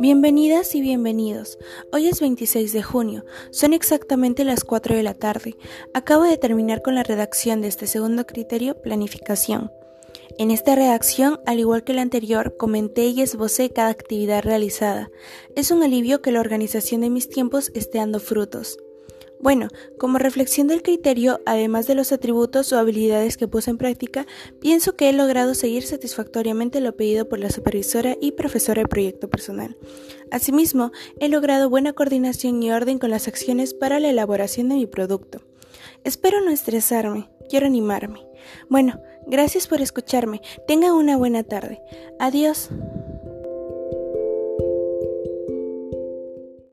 Bienvenidas y bienvenidos. Hoy es 26 de junio, son exactamente las 4 de la tarde. Acabo de terminar con la redacción de este segundo criterio, planificación. En esta redacción, al igual que la anterior, comenté y esbocé cada actividad realizada. Es un alivio que la organización de mis tiempos esté dando frutos. Bueno, como reflexión del criterio, además de los atributos o habilidades que puse en práctica, pienso que he logrado seguir satisfactoriamente lo pedido por la supervisora y profesora de proyecto personal. Asimismo, he logrado buena coordinación y orden con las acciones para la elaboración de mi producto. Espero no estresarme, quiero animarme. Bueno, gracias por escucharme. Tengan una buena tarde. Adiós.